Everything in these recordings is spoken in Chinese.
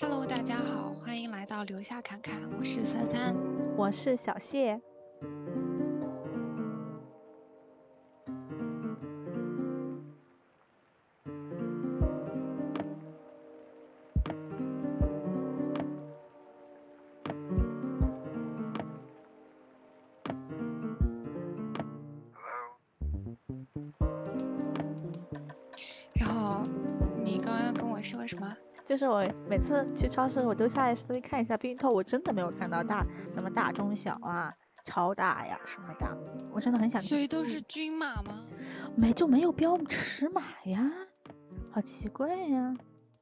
Hello，大家好，欢迎来到留下侃侃，我是三三，我是小谢。就是我每次去超市，我都下意识的看一下避孕套，我真的没有看到大什么大中小啊、超大呀什么的，我真的很想。所以都是均码吗？没就没有标尺码呀，好奇怪呀。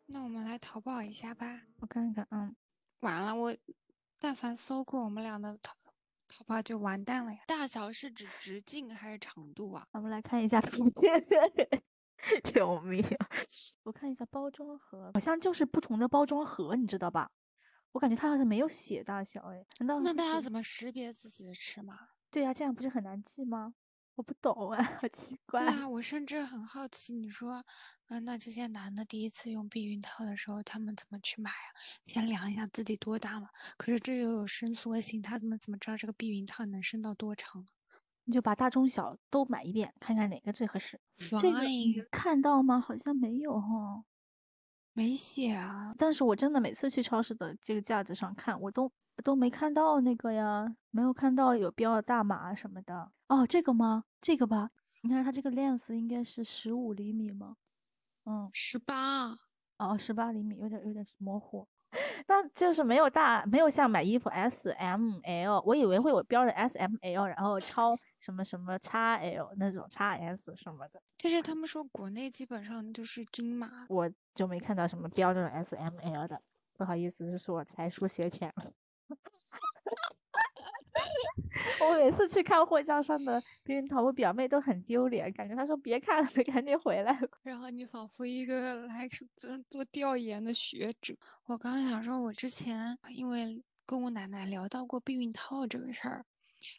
那我们来淘宝一下吧。我看看，嗯，完了，我但凡搜过我们俩的淘淘宝就完蛋了呀。大小是指直径还是长度啊？我们来看一下图片。救命！我看一下包装盒，好像就是不同的包装盒，你知道吧？我感觉它好像没有写大小，哎，难道那大家怎么识别自己的尺码？对呀，这样不是很难记吗？我不懂啊，好奇怪。对啊，我甚至很好奇，你说，嗯，那这些男的第一次用避孕套的时候，他们怎么去买啊？先量一下自己多大嘛？可是这又有伸缩性，他怎么怎么知道这个避孕套能伸到多长呢？你就把大中小都买一遍，看看哪个最合适。这个看到吗？好像没有哈，没写啊。但是我真的每次去超市的这个架子上看，我都都没看到那个呀，没有看到有标大码什么的。哦，这个吗？这个吧。你看它这个 length 应该是十五厘米吗？嗯，十八。哦，十八厘米，有点有点模糊。那就是没有大，没有像买衣服 S M L，我以为会有标的 S M L，然后超什么什么 x L 那种 x S 什么的。但是他们说国内基本上就是均码，我就没看到什么标这种 S M L 的，不好意思，这是我才疏学浅了。我每次去看货架上的避孕套，我表妹都很丢脸，感觉她说别看了，赶紧回来。然后你仿佛一个来做做调研的学者。我刚刚想说，我之前因为跟我奶奶聊到过避孕套这个事儿，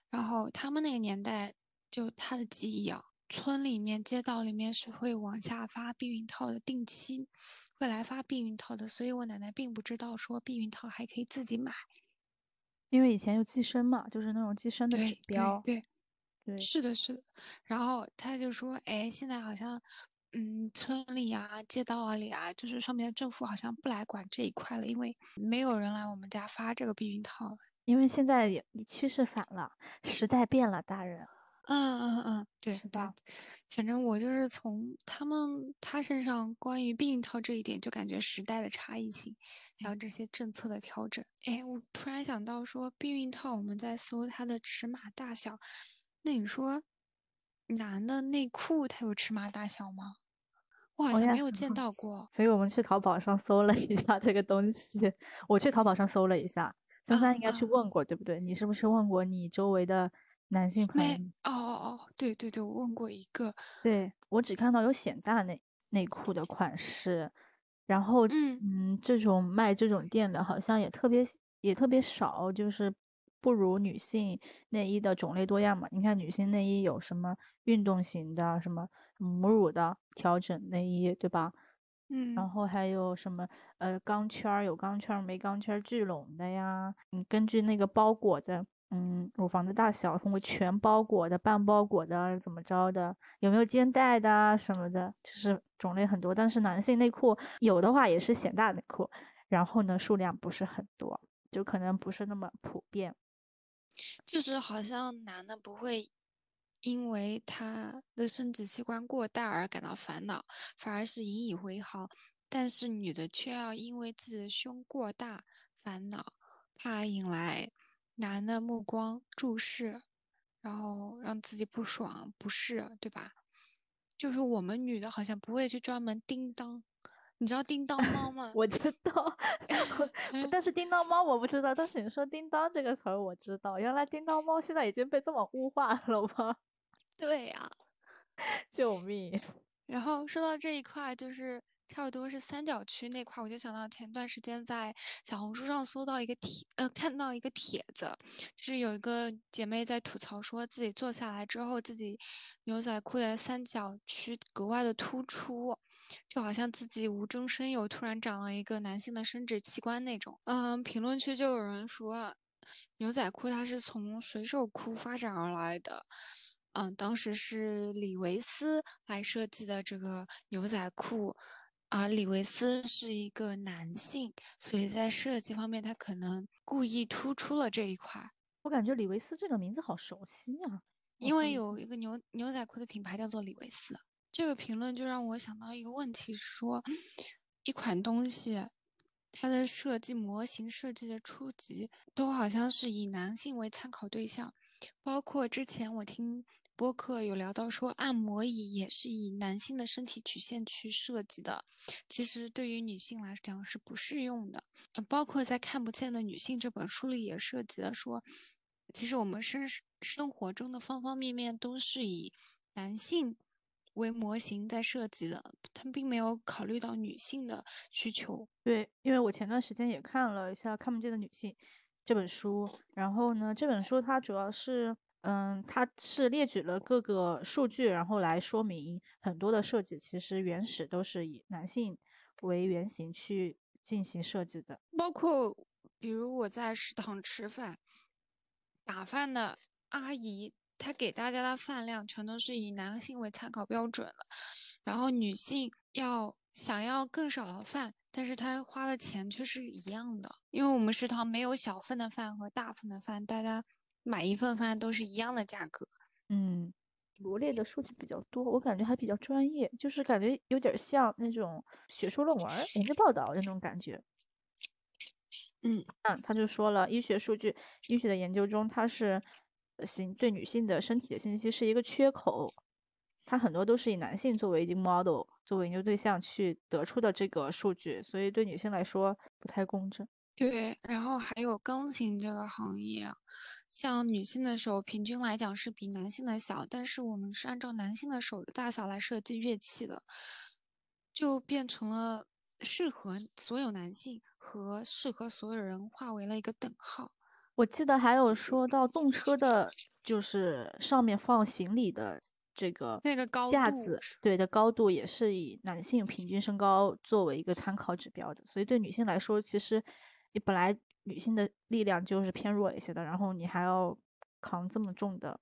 然后他们那个年代就她的记忆啊，村里面、街道里面是会往下发避孕套的，定期会来发避孕套的，所以我奶奶并不知道说避孕套还可以自己买。因为以前有计生嘛，就是那种计生的指标。对对，是的，是的。然后他就说：“哎，现在好像，嗯，村里啊、街道啊里啊，就是上面的政府好像不来管这一块了，因为没有人来我们家发这个避孕套了。因为现在也趋势反了，时代变了，大人。”嗯嗯嗯，对是的，反正我就是从他们他身上关于避孕套这一点，就感觉时代的差异性，还有这些政策的调整。哎，我突然想到说，避孕套我们在搜它的尺码大小，那你说男的内裤它有尺码大小吗？我好像没有见到 过。所以我们去淘宝上搜了一下这个东西。我去淘宝上搜了一下，三三应该去问过，对不对？你是不是问过你周围的？男性朋友哦哦哦，对对对，我问过一个，对我只看到有显大内内裤的款式，然后嗯嗯，这种卖这种店的好像也特别也特别少，就是不如女性内衣的种类多样嘛。你看女性内衣有什么运动型的，什么母乳的调整内衣，对吧？嗯，然后还有什么呃钢圈有钢圈没钢圈聚拢的呀？你根据那个包裹的。嗯，乳房的大小，通过全包裹的、半包裹的，怎么着的，有没有肩带的啊什么的，就是种类很多。但是男性内裤有的话也是显大内裤，然后呢数量不是很多，就可能不是那么普遍。就是好像男的不会因为他的生殖器官过大而感到烦恼，反而是引以为豪；但是女的却要因为自己的胸过大烦恼，怕引来。男的目光注视，然后让自己不爽不适，对吧？就是我们女的好像不会去专门叮当，你知道叮当猫吗？我知道，但是叮当猫我不知道。但是你说叮当这个词儿，我知道。原来叮当猫现在已经被这么物化了吗？对呀，救命！然后说到这一块，就是差不多是三角区那块，我就想到前段时间在小红书上搜到一个帖，呃，看到一个帖子，就是有一个姐妹在吐槽，说自己坐下来之后，自己牛仔裤的三角区格外的突出，就好像自己无中生有，突然长了一个男性的生殖器官那种。嗯，评论区就有人说，牛仔裤它是从水手裤发展而来的。嗯，当时是李维斯来设计的这个牛仔裤。而李维斯是一个男性，所以在设计方面，他可能故意突出了这一块。我感觉李维斯这个名字好熟悉啊，因为有一个牛牛仔裤的品牌叫做李维斯。这个评论就让我想到一个问题：说一款东西，它的设计模型设计的初级都好像是以男性为参考对象，包括之前我听。播客有聊到说，按摩椅也是以男性的身体曲线去设计的，其实对于女性来讲是不适用的。包括在《看不见的女性》这本书里也涉及了说，其实我们生生活中的方方面面都是以男性为模型在设计的，他并没有考虑到女性的需求。对，因为我前段时间也看了一下《看不见的女性》这本书，然后呢，这本书它主要是。嗯，它是列举了各个数据，然后来说明很多的设计其实原始都是以男性为原型去进行设计的。包括比如我在食堂吃饭，打饭的阿姨，她给大家的饭量全都是以男性为参考标准的。然后女性要想要更少的饭，但是她花的钱却是一样的，因为我们食堂没有小份的饭和大份的饭，大家。买一份饭都是一样的价格，嗯，罗列的数据比较多，我感觉还比较专业，就是感觉有点像那种学术论文、研究报道那种感觉。嗯嗯，他就说了，医学数据、医学的研究中，它是性对女性的身体的信息是一个缺口，它很多都是以男性作为一个 model 作为研究对象去得出的这个数据，所以对女性来说不太公正。对，然后还有钢琴这个行业，像女性的手平均来讲是比男性的小，但是我们是按照男性的手的大小来设计乐器的，就变成了适合所有男性和适合所有人划为了一个等号。我记得还有说到动车的，就是上面放行李的这个那个高架子，对的高度也是以男性平均身高作为一个参考指标的，所以对女性来说，其实。你本来女性的力量就是偏弱一些的，然后你还要扛这么重的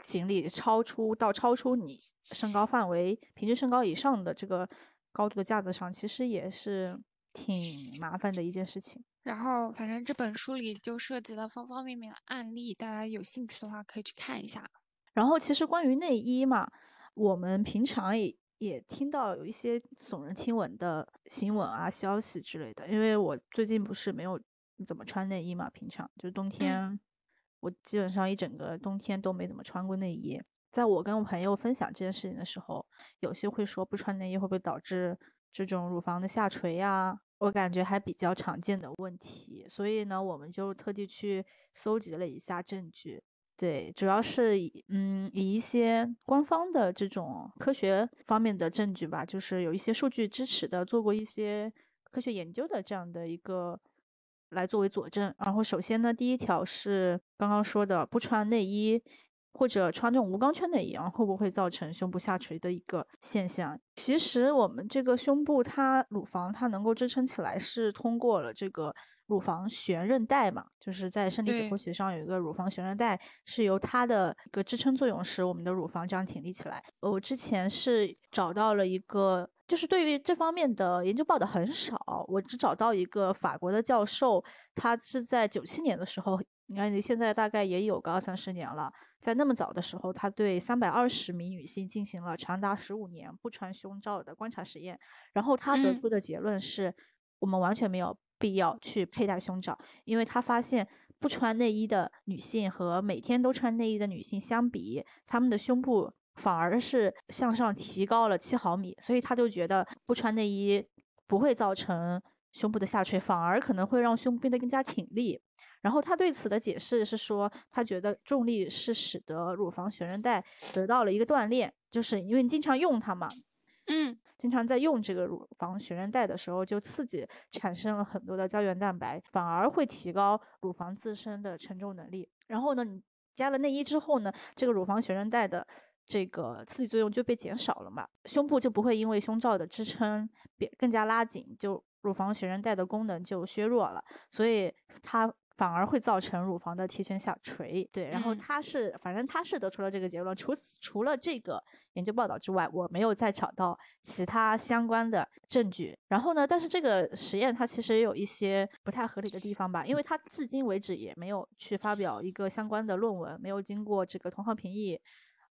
行李，超出到超出你身高范围平均身高以上的这个高度的架子上，其实也是挺麻烦的一件事情。然后，反正这本书里就涉及了方方面面的案例，大家有兴趣的话可以去看一下。然后，其实关于内衣嘛，我们平常也。也听到有一些耸人听闻的新闻啊、消息之类的。因为我最近不是没有怎么穿内衣嘛，平常就是冬天，我基本上一整个冬天都没怎么穿过内衣。在我跟我朋友分享这件事情的时候，有些会说不穿内衣会不会导致这种乳房的下垂呀？我感觉还比较常见的问题，所以呢，我们就特地去搜集了一下证据。对，主要是以嗯以一些官方的这种科学方面的证据吧，就是有一些数据支持的，做过一些科学研究的这样的一个来作为佐证。然后首先呢，第一条是刚刚说的不穿内衣或者穿这种无钢圈内衣，然后会不会造成胸部下垂的一个现象？其实我们这个胸部它乳房它能够支撑起来，是通过了这个。乳房悬韧带嘛，就是在生理解剖学上有一个乳房悬韧带，是由它的一个支撑作用使我们的乳房这样挺立起来。我之前是找到了一个，就是对于这方面的研究报道很少，我只找到一个法国的教授，他是在九七年的时候，你看你现在大概也有个二三十年了，在那么早的时候，他对三百二十名女性进行了长达十五年不穿胸罩的观察实验，然后他得出的结论是，我们完全没有。必要去佩戴胸罩，因为他发现不穿内衣的女性和每天都穿内衣的女性相比，她们的胸部反而是向上提高了七毫米，所以他就觉得不穿内衣不会造成胸部的下垂，反而可能会让胸部变得更加挺立。然后他对此的解释是说，他觉得重力是使得乳房悬韧带得到了一个锻炼，就是因为你经常用它嘛，嗯。经常在用这个乳房悬韧带的时候，就刺激产生了很多的胶原蛋白，反而会提高乳房自身的承重能力。然后呢，你加了内衣之后呢，这个乳房悬韧带的这个刺激作用就被减少了嘛，胸部就不会因为胸罩的支撑变更加拉紧，就乳房悬韧带的功能就削弱了，所以它。反而会造成乳房的提前下垂，对。然后他是，反正他是得出了这个结论。除此除了这个研究报道之外，我没有再找到其他相关的证据。然后呢，但是这个实验它其实也有一些不太合理的地方吧，因为它至今为止也没有去发表一个相关的论文，没有经过这个同行评议。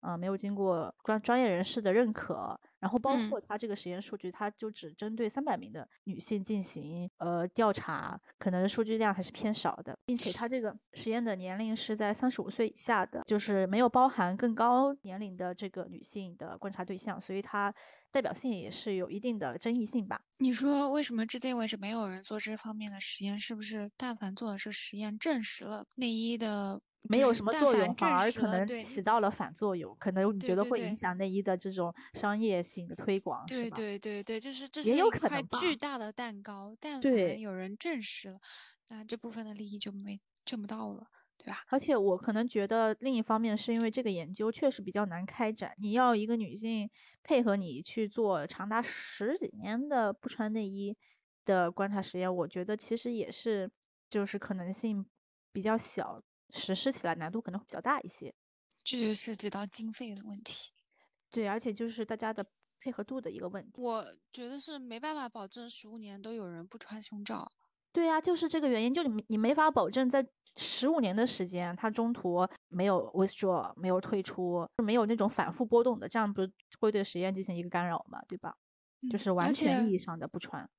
啊，没有经过专专业人士的认可，然后包括他这个实验数据，他就只针对三百名的女性进行呃调查，可能数据量还是偏少的，并且他这个实验的年龄是在三十五岁以下的，就是没有包含更高年龄的这个女性的观察对象，所以它代表性也是有一定的争议性吧？你说为什么至今为止没有人做这方面的实验？是不是但凡做了这实验，证实了内衣的？没有什么作用，反而可能起到了反作用，可能你觉得会影响内衣的这种商业性的推广，对对对对，就是这是一块巨大的蛋糕，但凡有人证实了，那这部分的利益就没挣不到了，对吧？而且我可能觉得另一方面是因为这个研究确实比较难开展，你要一个女性配合你去做长达十几年的不穿内衣的观察实验，我觉得其实也是就是可能性比较小。实施起来难度可能会比较大一些，这就涉及到经费的问题。对，而且就是大家的配合度的一个问题。我觉得是没办法保证十五年都有人不穿胸罩。对呀，就是这个原因，就你你没法保证在十五年的时间，它中途没有 withdraw，没有退出，没有那种反复波动的，这样不是会对实验进行一个干扰嘛？对吧？就是完全意义上的不穿。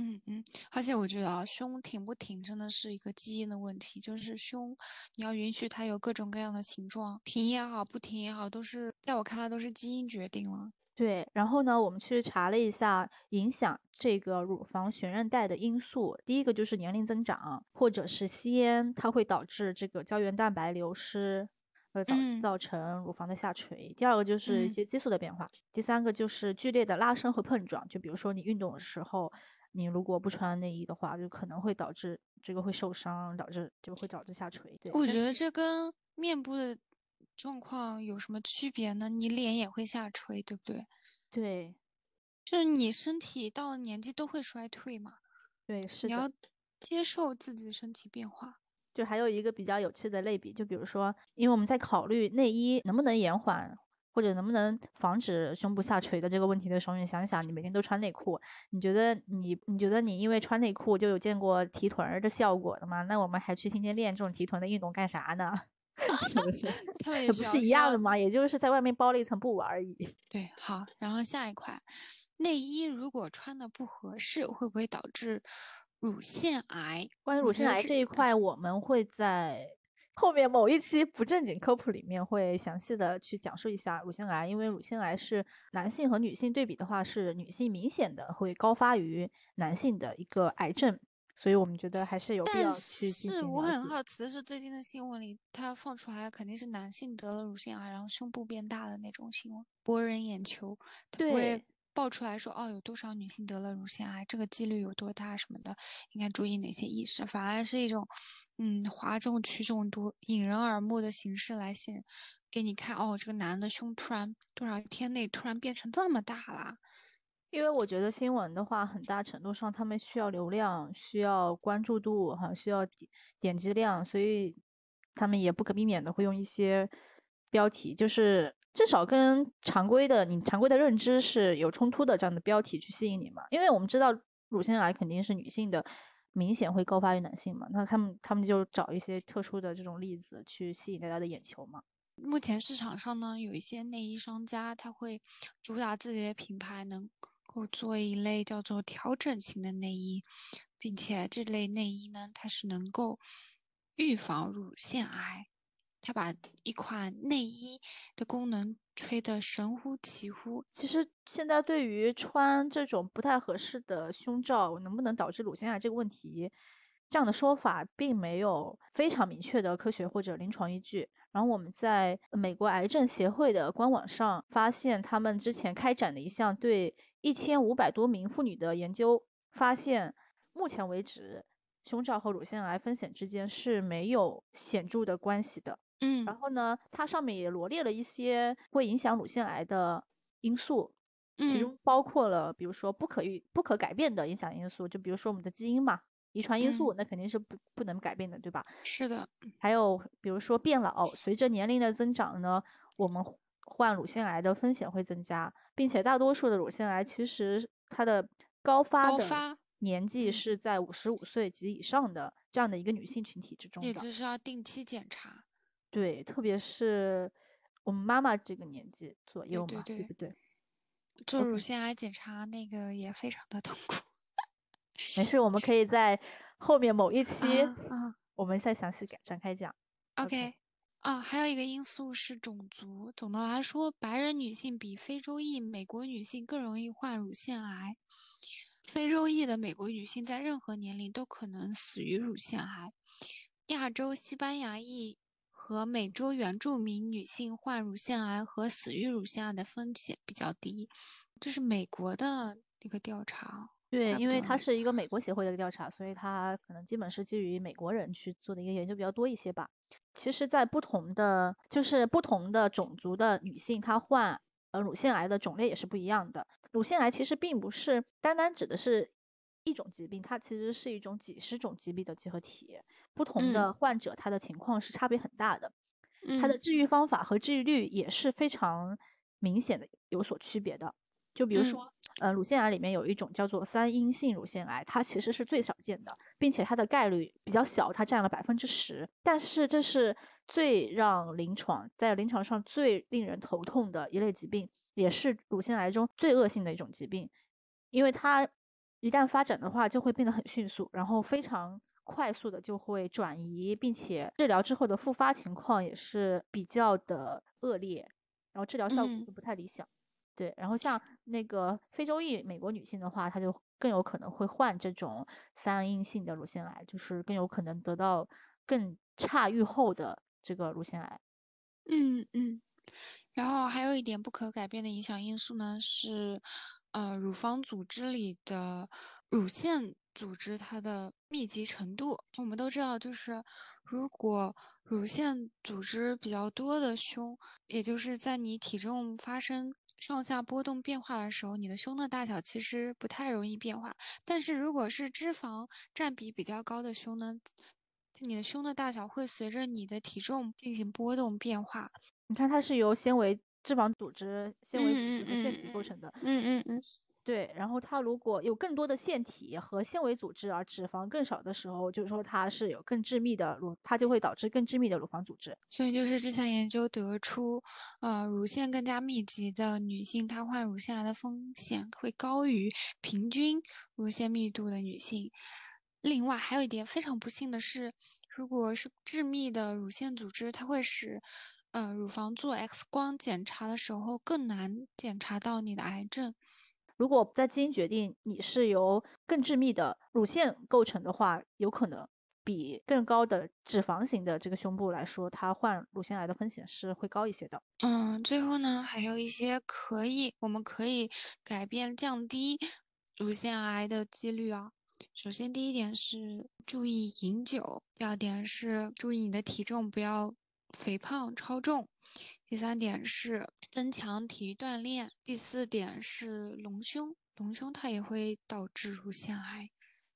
嗯嗯，而且我觉得啊，胸挺不挺真的是一个基因的问题，就是胸你要允许它有各种各样的形状，挺也好，不挺也好，都是在我看来都是基因决定了。对，然后呢，我们去查了一下影响这个乳房悬韧带的因素，第一个就是年龄增长，或者是吸烟，它会导致这个胶原蛋白流失，会造造成乳房的下垂。第二个就是一些激素的变化，第三个就是剧烈的拉伸和碰撞，就比如说你运动的时候。你如果不穿内衣的话，就可能会导致这个会受伤，导致就会导致下垂。对，我觉得这跟面部的状况有什么区别呢？你脸也会下垂，对不对？对，就是你身体到了年纪都会衰退嘛。对，是你要接受自己的身体变化。就还有一个比较有趣的类比，就比如说，因为我们在考虑内衣能不能延缓。或者能不能防止胸部下垂的这个问题的时候，你想想，你每天都穿内裤，你觉得你你觉得你因为穿内裤就有见过提臀儿的效果的吗？那我们还去天天练这种提臀的运动干啥呢？是不是？这不是一样的吗？也就是在外面包了一层布而已。对，好，然后下一块，内衣如果穿的不合适，会不会导致乳腺癌？关于乳腺癌这一块，我们会在。后面某一期不正经科普里面会详细的去讲述一下乳腺癌，因为乳腺癌是男性和女性对比的话，是女性明显的会高发于男性的一个癌症，所以我们觉得还是有必要去但是我很好奇的是，最近的新闻里，他放出来肯定是男性得了乳腺癌，然后胸部变大的那种新闻，博人眼球。对。爆出来说哦，有多少女性得了乳腺癌？这个几率有多大？什么的，应该注意哪些意识？反而是一种，嗯，哗众取宠、多引人耳目的形式来显给你看。哦，这个男的胸突然多少天内突然变成这么大了？因为我觉得新闻的话，很大程度上他们需要流量，需要关注度，哈，需要点击量，所以他们也不可避免的会用一些标题，就是。至少跟常规的你常规的认知是有冲突的，这样的标题去吸引你嘛？因为我们知道乳腺癌肯定是女性的，明显会高发于男性嘛。那他们他们就找一些特殊的这种例子去吸引大家的眼球嘛。目前市场上呢，有一些内衣商家，他会主打自己的品牌，能够做一类叫做调整型的内衣，并且这类内衣呢，它是能够预防乳腺癌。他把一款内衣的功能吹得神乎其乎。其实现在对于穿这种不太合适的胸罩能不能导致乳腺癌这个问题，这样的说法并没有非常明确的科学或者临床依据。然后我们在美国癌症协会的官网上发现，他们之前开展的一项对一千五百多名妇女的研究，发现目前为止，胸罩和乳腺癌风险之间是没有显著的关系的。嗯，然后呢，它上面也罗列了一些会影响乳腺癌的因素，其中包括了比如说不可预、不可改变的影响因素，就比如说我们的基因嘛。遗传因素那肯定是不不能改变的，对吧？是的。还有比如说变老，随着年龄的增长呢，我们患乳腺癌的风险会增加，并且大多数的乳腺癌其实它的高发的年纪是在五十五岁及以上的这样的一个女性群体之中的。也就是要定期检查。对，特别是我们妈妈这个年纪左右嘛，对不对？做乳腺癌检查那个也非常的痛苦。没事，我们可以在后面某一期，我们再详细展开讲。OK，啊，还有一个因素是种族。总的来说，白人女性比非洲裔美国女性更容易患乳腺癌。非洲裔的美国女性在任何年龄都可能死于乳腺癌。亚洲西班牙裔和美洲原住民女性患乳腺癌和死于乳腺癌的风险比较低。这是美国的一个调查。对，因为它是一个美国协会的调查，所以它可能基本是基于美国人去做的一个研究比较多一些吧。其实，在不同的就是不同的种族的女性，她患呃乳腺癌的种类也是不一样的。乳腺癌其实并不是单单指的是一种疾病，它其实是一种几十种疾病的集合体。不同的患者，他的情况是差别很大的，他的治愈方法和治愈率也是非常明显的有所区别的。就比如说。呃，乳腺癌里面有一种叫做三阴性乳腺癌，它其实是最少见的，并且它的概率比较小，它占了百分之十。但是这是最让临床在临床上最令人头痛的一类疾病，也是乳腺癌中最恶性的一种疾病，因为它一旦发展的话，就会变得很迅速，然后非常快速的就会转移，并且治疗之后的复发情况也是比较的恶劣，然后治疗效果就不太理想。对，然后像那个非洲裔美国女性的话，她就更有可能会患这种三阴性的乳腺癌，就是更有可能得到更差预后的这个乳腺癌。嗯嗯，然后还有一点不可改变的影响因素呢，是呃乳房组织里的乳腺组织它的密集程度。我们都知道，就是如果乳腺组织比较多的胸，也就是在你体重发生。上下波动变化的时候，你的胸的大小其实不太容易变化。但是如果是脂肪占比比较高的胸呢，你的胸的大小会随着你的体重进行波动变化。你看，它是由纤维、脂肪组织、纤维体和腺体构成的。嗯嗯嗯。对，然后它如果有更多的腺体和纤维组织，而脂肪更少的时候，就是说它是有更致密的乳，它就会导致更致密的乳房组织。所以就是这项研究得出，呃，乳腺更加密集的女性，她患乳腺癌的风险会高于平均乳腺密度的女性。另外还有一点非常不幸的是，如果是致密的乳腺组织，它会使，呃，乳房做 X 光检查的时候更难检查到你的癌症。如果在基因决定你是由更致密的乳腺构成的话，有可能比更高的脂肪型的这个胸部来说，它患乳腺癌的风险是会高一些的。嗯，最后呢，还有一些可以，我们可以改变降低乳腺癌的几率啊。首先，第一点是注意饮酒，第二点是注意你的体重不要肥胖超重。第三点是增强体育锻炼，第四点是隆胸，隆胸它也会导致乳腺癌。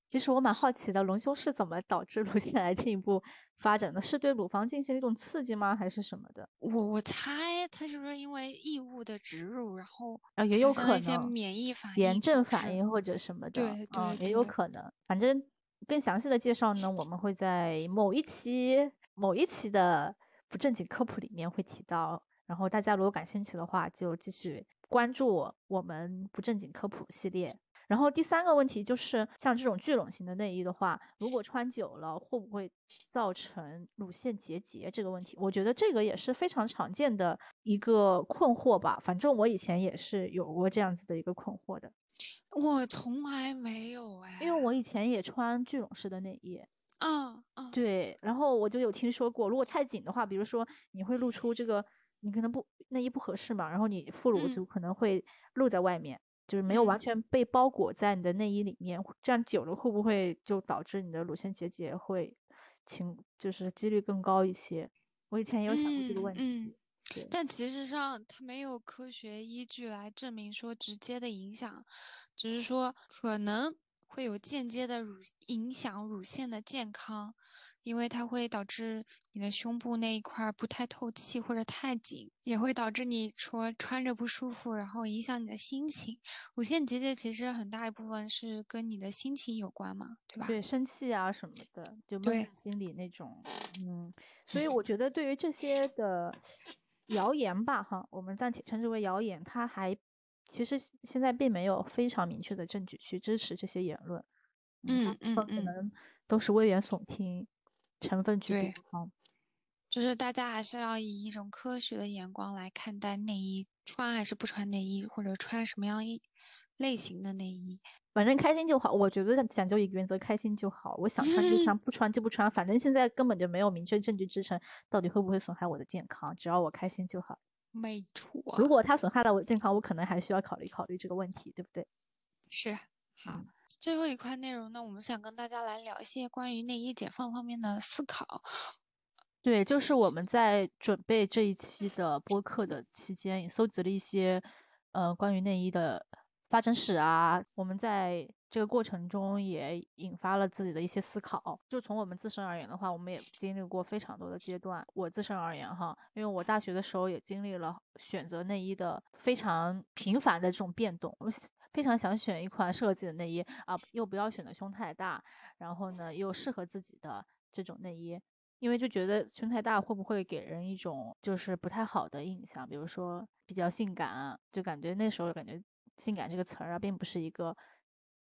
其实我蛮好奇的，隆胸是怎么导致乳腺癌进一步发展的？是对乳房进行一种刺激吗？还是什么的？我我猜它是不是因为异物的植入，然后啊也有可能一些免疫反应、炎症反应或者什么的，对对，也有可能。反正更详细的介绍呢，我们会在某一期某一期的。不正经科普里面会提到，然后大家如果感兴趣的话，就继续关注我们不正经科普系列。然后第三个问题就是，像这种聚拢型的内衣的话，如果穿久了会不会造成乳腺结节这个问题？我觉得这个也是非常常见的一个困惑吧。反正我以前也是有过这样子的一个困惑的。我从来没有哎，因为我以前也穿聚拢式的内衣。嗯嗯，对，然后我就有听说过，如果太紧的话，比如说你会露出这个，你可能不内衣不合适嘛，然后你副乳就可能会露在外面，就是没有完全被包裹在你的内衣里面，这样久了会不会就导致你的乳腺结节会情就是几率更高一些？我以前也有想过这个问题。但其实上，它没有科学依据来证明说直接的影响，只是说可能会有间接的乳影响乳腺的健康，因为它会导致你的胸部那一块不太透气或者太紧，也会导致你说穿着不舒服，然后影响你的心情。乳腺结节其实很大一部分是跟你的心情有关嘛，对吧？对，生气啊什么的，就闷在心里那种。嗯，所以我觉得对于这些的。谣言吧，哈，我们暂且称之为谣言。它还其实现在并没有非常明确的证据去支持这些言论，嗯嗯可能都是危言耸听成分居多。就是大家还是要以一种科学的眼光来看待内衣穿还是不穿内衣，或者穿什么样一类型的内衣。反正开心就好，我觉得讲究一个原则，开心就好。我想穿就穿，不穿就不穿。反正现在根本就没有明确证据支撑，到底会不会损害我的健康？只要我开心就好。没错。如果它损害了我的健康，我可能还需要考虑考虑这个问题，对不对？是。好，最后一块内容呢，我们想跟大家来聊一些关于内衣解放方面的思考。对，就是我们在准备这一期的播客的期间，也搜集了一些，呃，关于内衣的。发展史啊，我们在这个过程中也引发了自己的一些思考。就从我们自身而言的话，我们也经历过非常多的阶段。我自身而言哈，因为我大学的时候也经历了选择内衣的非常频繁的这种变动。我非常想选一款适合自己的内衣啊，又不要选的胸太大，然后呢又适合自己的这种内衣，因为就觉得胸太大会不会给人一种就是不太好的印象，比如说比较性感，就感觉那时候感觉。性感这个词儿啊，并不是一个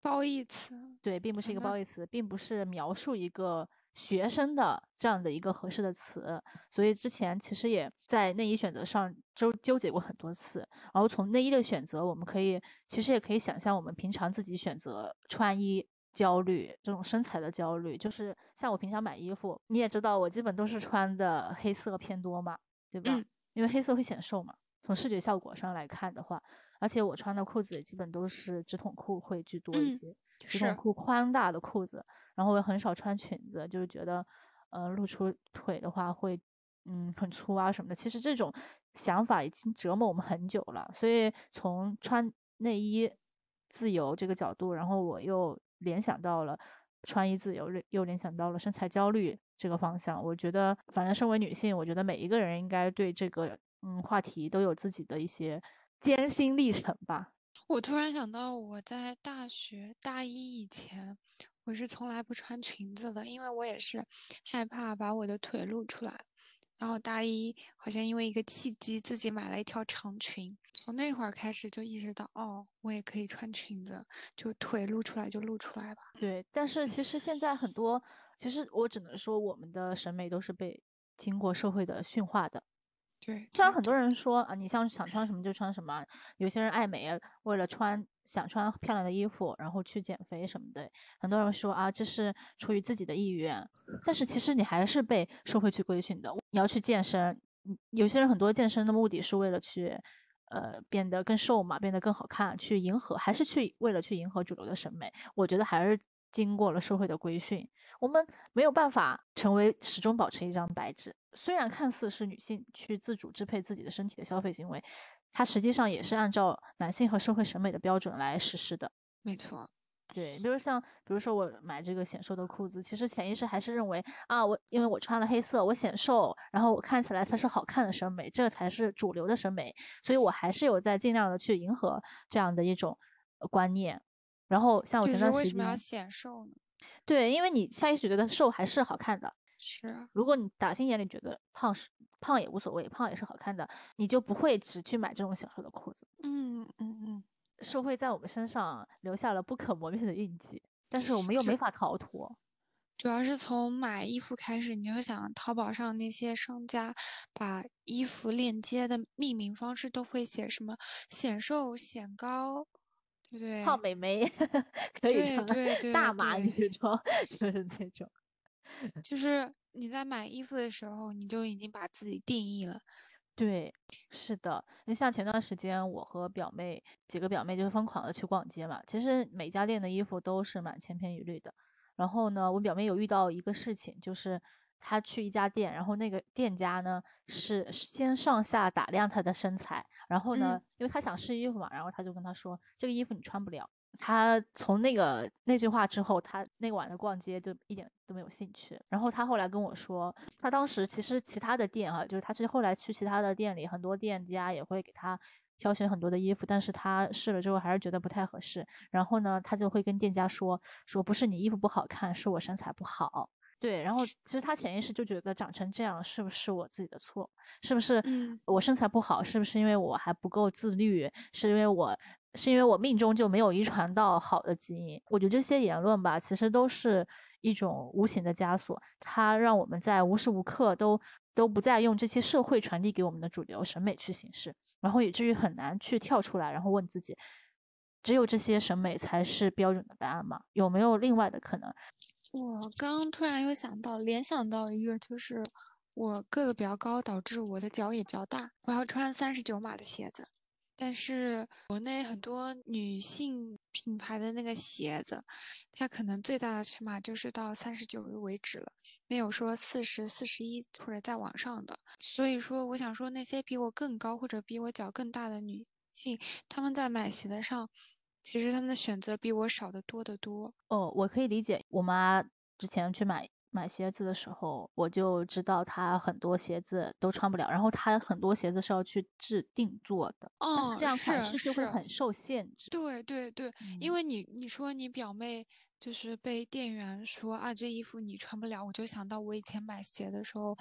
褒义词，对，并不是一个褒义词，并不是描述一个学生的这样的一个合适的词。所以之前其实也在内衣选择上纠纠结过很多次。然后从内衣的选择，我们可以其实也可以想象，我们平常自己选择穿衣焦虑，这种身材的焦虑，就是像我平常买衣服，你也知道，我基本都是穿的黑色偏多嘛，对吧？因为黑色会显瘦嘛。从视觉效果上来看的话。而且我穿的裤子也基本都是直筒裤会居多一些，直筒裤宽大的裤子，然后我也很少穿裙子，就是觉得，呃，露出腿的话会，嗯，很粗啊什么的。其实这种想法已经折磨我们很久了，所以从穿内衣自由这个角度，然后我又联想到了穿衣自由，又联想到了身材焦虑这个方向。我觉得，反正身为女性，我觉得每一个人应该对这个，嗯，话题都有自己的一些。艰辛历程吧。我突然想到，我在大学大一以前，我是从来不穿裙子的，因为我也是害怕把我的腿露出来。然后大一好像因为一个契机，自己买了一条长裙，从那会儿开始就意识到，哦，我也可以穿裙子，就腿露出来就露出来吧。对，但是其实现在很多，其实我只能说，我们的审美都是被经过社会的驯化的。对，虽然很多人说啊，你像想穿什么就穿什么，有些人爱美，为了穿想穿漂亮的衣服，然后去减肥什么的。很多人说啊，这是出于自己的意愿，但是其实你还是被社会去规训的。你要去健身，有些人很多健身的目的是为了去，呃，变得更瘦嘛，变得更好看，去迎合，还是去为了去迎合主流的审美。我觉得还是经过了社会的规训，我们没有办法成为始终保持一张白纸。虽然看似是女性去自主支配自己的身体的消费行为，它实际上也是按照男性和社会审美的标准来实施的。没错，对，比如像，比如说我买这个显瘦的裤子，其实潜意识还是认为啊，我因为我穿了黑色，我显瘦，然后我看起来它是好看的审美，这才是主流的审美，所以我还是有在尽量的去迎合这样的一种观念。然后像我前段时间，为什么要显瘦呢？对，因为你下意识觉得瘦还是好看的。是，如果你打心眼里觉得胖是胖也无所谓，胖也是好看的，你就不会只去买这种显瘦的裤子。嗯嗯嗯，社会在我们身上留下了不可磨灭的印记，但是我们又没法逃脱。主要是从买衣服开始，你就想淘宝上那些商家把衣服链接的命名方式都会写什么显瘦、显高，对对？胖美眉 可以穿，大码女装 就是那种。就是你在买衣服的时候，你就已经把自己定义了。对，是的，就像前段时间我和表妹几个表妹就疯狂的去逛街嘛，其实每家店的衣服都是蛮千篇一律的。然后呢，我表妹有遇到一个事情，就是她去一家店，然后那个店家呢是先上下打量他的身材，然后呢，因为他想试衣服嘛，然后他就跟他说这个衣服你穿不了。他从那个那句话之后，他那晚的逛街就一点都没有兴趣。然后他后来跟我说，他当时其实其他的店哈，就是他去后来去其他的店里，很多店家也会给他挑选很多的衣服，但是他试了之后还是觉得不太合适。然后呢，他就会跟店家说，说不是你衣服不好看，是我身材不好。对，然后其实他潜意识就觉得长成这样是不是我自己的错？是不是我身材不好？是不是因为我还不够自律？是因为我？是因为我命中就没有遗传到好的基因，我觉得这些言论吧，其实都是一种无形的枷锁，它让我们在无时无刻都都不再用这些社会传递给我们的主流审美去行事，然后以至于很难去跳出来，然后问自己，只有这些审美才是标准的答案吗？有没有另外的可能？我刚突然有想到，联想到一个，就是我个子比较高，导致我的脚也比较大，我要穿三十九码的鞋子。但是国内很多女性品牌的那个鞋子，它可能最大的尺码就是到三十九为止了，没有说四十四十一或者再往上的。所以说，我想说那些比我更高或者比我脚更大的女性，她们在买鞋的上，其实他们的选择比我少得多得多。哦，我可以理解，我妈之前去买。买鞋子的时候，我就知道她很多鞋子都穿不了，然后她很多鞋子是要去制定做的，哦，这样款式就会很受限制。对对对，因为你你说你表妹就是被店员说啊，这衣服你穿不了，我就想到我以前买鞋的时候，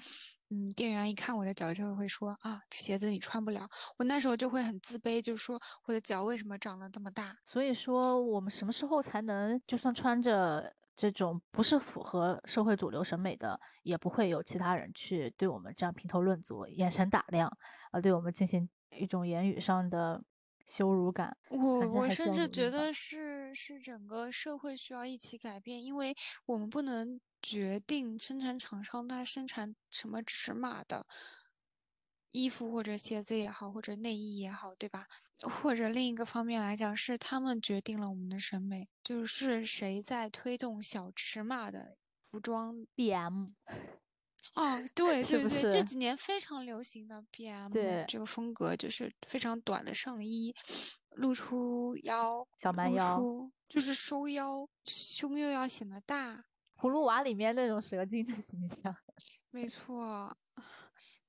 嗯，店员一看我的脚就会说啊，这鞋子你穿不了，我那时候就会很自卑，就说我的脚为什么长得这么大？所以说我们什么时候才能就算穿着？这种不是符合社会主流审美的，也不会有其他人去对我们这样评头论足、眼神打量，啊，对我们进行一种言语上的羞辱感。我我甚至觉得是是整个社会需要一起改变，因为我们不能决定生产厂商它生产什么尺码的。衣服或者鞋子也好，或者内衣也好，对吧？或者另一个方面来讲，是他们决定了我们的审美，就是谁在推动小尺码的服装？B.M. 哦，对对对，这几年非常流行的 B.M. 这个风格，就是非常短的上衣，露出腰，小蛮腰，就是收腰，胸又要显得大，葫芦娃里面那种蛇精的形象。没错。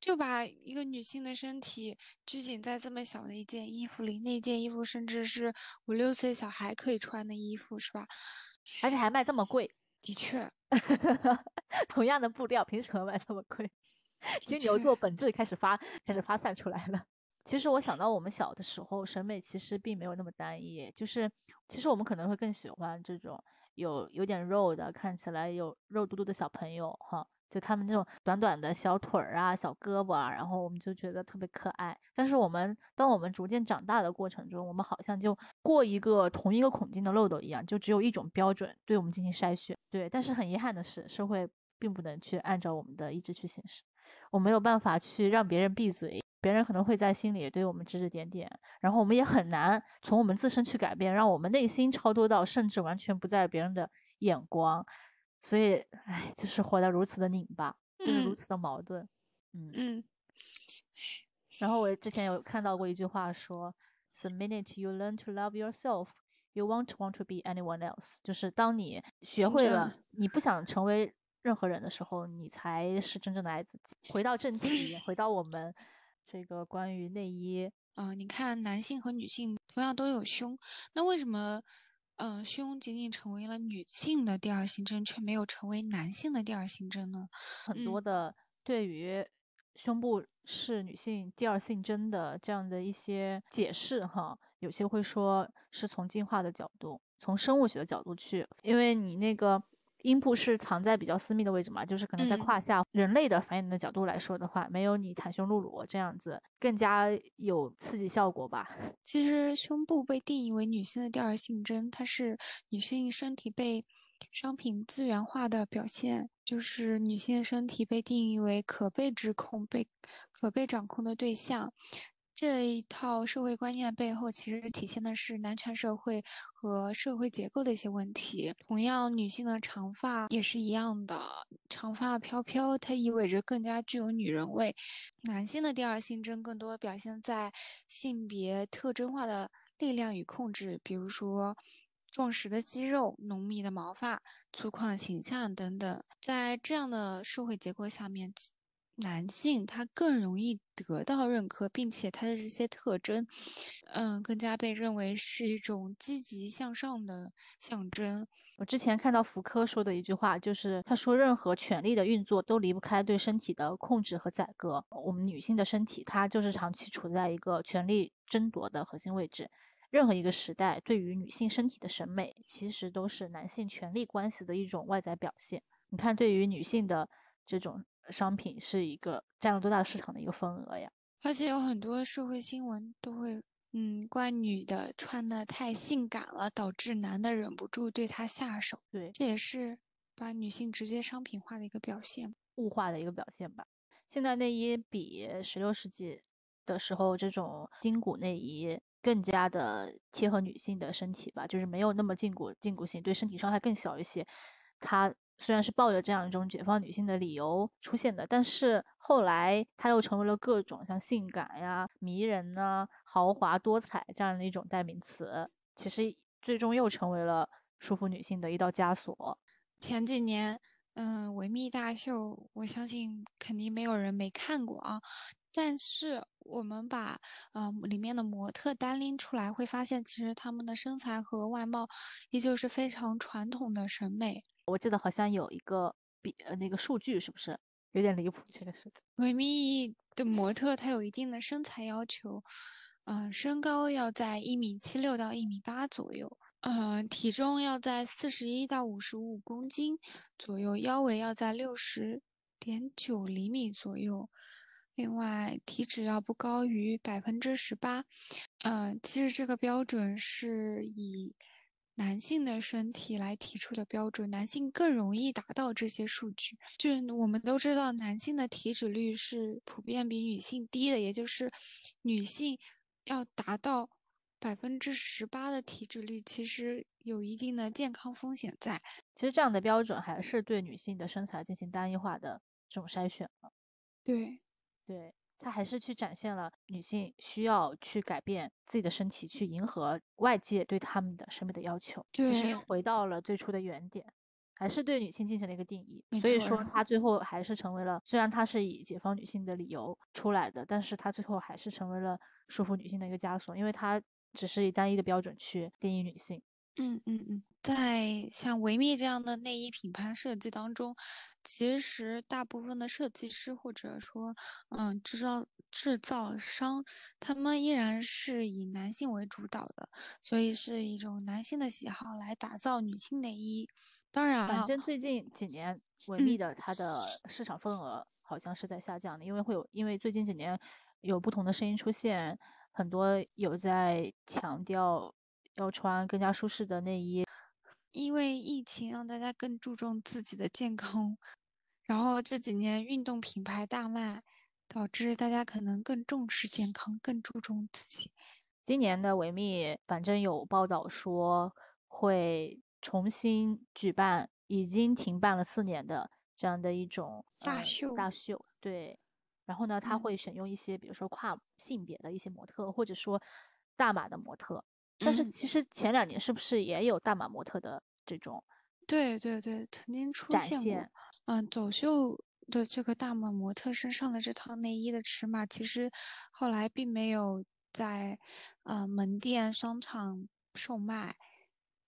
就把一个女性的身体拘谨在这么小的一件衣服里，那件衣服甚至是五六岁小孩可以穿的衣服，是吧？而且还卖这么贵。的确，同样的布料，凭什么卖这么贵？金牛座本质开始发开始发散出来了。其实我想到我们小的时候，审美其实并没有那么单一，就是其实我们可能会更喜欢这种有有点肉的，看起来有肉嘟嘟的小朋友，哈。就他们这种短短的小腿儿啊、小胳膊啊，然后我们就觉得特别可爱。但是我们当我们逐渐长大的过程中，我们好像就过一个同一个孔径的漏斗一样，就只有一种标准对我们进行筛选。对，但是很遗憾的是，社会并不能去按照我们的意志去行事，我没有办法去让别人闭嘴，别人可能会在心里对我们指指点点，然后我们也很难从我们自身去改变，让我们内心超脱到甚至完全不在别人的眼光。所以，唉，就是活得如此的拧巴，就是如此的矛盾，嗯嗯。然后我之前有看到过一句话说：“The minute you learn to love yourself, you won't want to be anyone else。”就是当你学会了你不想成为任何人的时候，你才是真正的爱自己。回到正题，回到我们这个关于内衣啊，你看男性和女性同样都有胸，那为什么？嗯，胸仅仅成为了女性的第二性征，却没有成为男性的第二性征呢？很多的对于胸部是女性第二性征的这样的一些解释，哈，有些会说是从进化的角度，从生物学的角度去，因为你那个。阴部是藏在比较私密的位置嘛，就是可能在胯下。人类的繁衍的角度来说的话，没有你袒胸露乳这样子更加有刺激效果吧。其实胸部被定义为女性的第二性征，它是女性身体被商品资源化的表现，就是女性身体被定义为可被指控、被可被掌控的对象。这一套社会观念背后，其实体现的是男权社会和社会结构的一些问题。同样，女性的长发也是一样的，长发飘飘，它意味着更加具有女人味。男性的第二性征更多表现在性别特征化的力量与控制，比如说壮实的肌肉、浓密的毛发、粗犷的形象等等。在这样的社会结构下面。男性他更容易得到认可，并且他的这些特征，嗯，更加被认为是一种积极向上的象征。我之前看到福柯说的一句话，就是他说，任何权力的运作都离不开对身体的控制和宰割。我们女性的身体，它就是长期处在一个权力争夺的核心位置。任何一个时代对于女性身体的审美，其实都是男性权力关系的一种外在表现。你看，对于女性的这种。商品是一个占了多大市场的一个份额呀？而且有很多社会新闻都会，嗯，怪女的穿的太性感了，导致男的忍不住对她下手。对，这也是把女性直接商品化的一个表现，物化的一个表现吧。现在内衣比十六世纪的时候这种筋骨内衣更加的贴合女性的身体吧，就是没有那么禁骨禁骨性，对身体伤害更小一些。它。虽然是抱着这样一种解放女性的理由出现的，但是后来它又成为了各种像性感呀、迷人呢、豪华多彩这样的一种代名词。其实最终又成为了束缚女性的一道枷锁。前几年，嗯，维密大秀，我相信肯定没有人没看过啊。但是我们把呃里面的模特单拎出来，会发现其实他们的身材和外貌依旧是非常传统的审美。我记得好像有一个比呃那个数据是不是有点离谱？这个数字，维密的模特他有一定的身材要求，嗯，身高要在一米七六到一米八左右，嗯，体重要在四十一到五十五公斤左右，腰围要在六十点九厘米左右，另外体脂要不高于百分之十八，嗯，其实这个标准是以。男性的身体来提出的标准，男性更容易达到这些数据。就是我们都知道，男性的体脂率是普遍比女性低的，也就是女性要达到百分之十八的体脂率，其实有一定的健康风险在。其实这样的标准还是对女性的身材进行单一化的这种筛选了。对，对。它还是去展现了女性需要去改变自己的身体，去迎合外界对她们的审美的要求。其实又回到了最初的原点，还是对女性进行了一个定义。所以说，他最后还是成为了，虽然他是以解放女性的理由出来的，但是他最后还是成为了束缚女性的一个枷锁，因为他只是以单一的标准去定义女性。嗯嗯嗯，在像维密这样的内衣品牌设计当中，其实大部分的设计师或者说，嗯，制造制造商，他们依然是以男性为主导的，所以是一种男性的喜好来打造女性内衣。当然，反正最近几年维密的它的市场份额好像是在下降的，因为会有，因为最近几年有不同的声音出现，很多有在强调。要穿更加舒适的内衣，因为疫情让大家更注重自己的健康，然后这几年运动品牌大卖，导致大家可能更重视健康，更注重自己。今年的维密反正有报道说会重新举办已经停办了四年的这样的一种大秀，大秀对。然后呢，他会选用一些比如说跨性别的一些模特，或者说大码的模特。但是其实前两年是不是也有大码模特的这种？对对对，曾经出现过。嗯，走秀的这个大码模特身上的这套内衣的尺码，其实后来并没有在呃门店、商场售卖，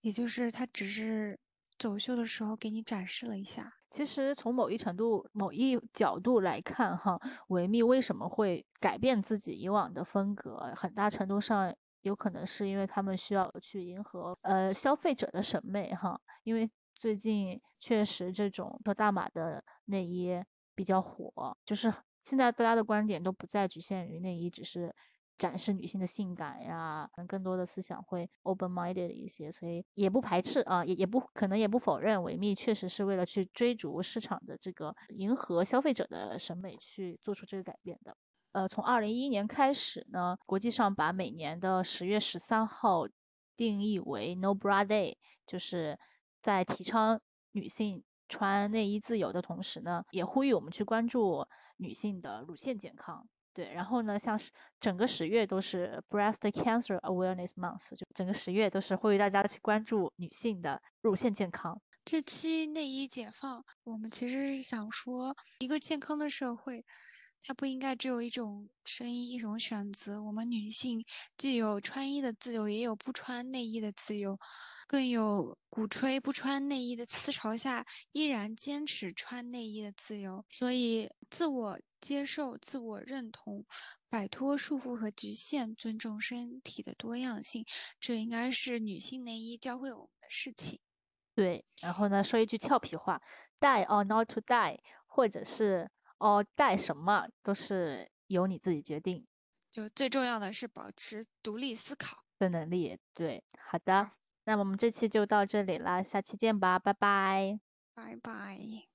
也就是他只是走秀的时候给你展示了一下。其实从某一程度、某一角度来看，哈，维密为什么会改变自己以往的风格，很大程度上。有可能是因为他们需要去迎合呃消费者的审美哈，因为最近确实这种特大码的内衣比较火，就是现在大家的观点都不再局限于内衣，只是展示女性的性感呀，可能更多的思想会 open minded 一些，所以也不排斥啊，也也不可能也不否认维密确实是为了去追逐市场的这个迎合消费者的审美去做出这个改变的。呃，从二零一一年开始呢，国际上把每年的十月十三号定义为 No Bra Day，就是在提倡女性穿内衣自由的同时呢，也呼吁我们去关注女性的乳腺健康。对，然后呢，像是整个十月都是 Breast Cancer Awareness Month，就整个十月都是呼吁大家去关注女性的乳腺健康。这期内衣解放，我们其实是想说，一个健康的社会。它不应该只有一种声音、一种选择。我们女性既有穿衣的自由，也有不穿内衣的自由，更有鼓吹不穿内衣的思潮下依然坚持穿内衣的自由。所以，自我接受、自我认同，摆脱束缚和局限，尊重身体的多样性，这应该是女性内衣教会我们的事情。对，然后呢，说一句俏皮话：“Die or not to die”，或者是。哦，带什么都是由你自己决定，就最重要的是保持独立思考的能力。对，好的，那我们这期就到这里了，下期见吧，拜拜，拜拜。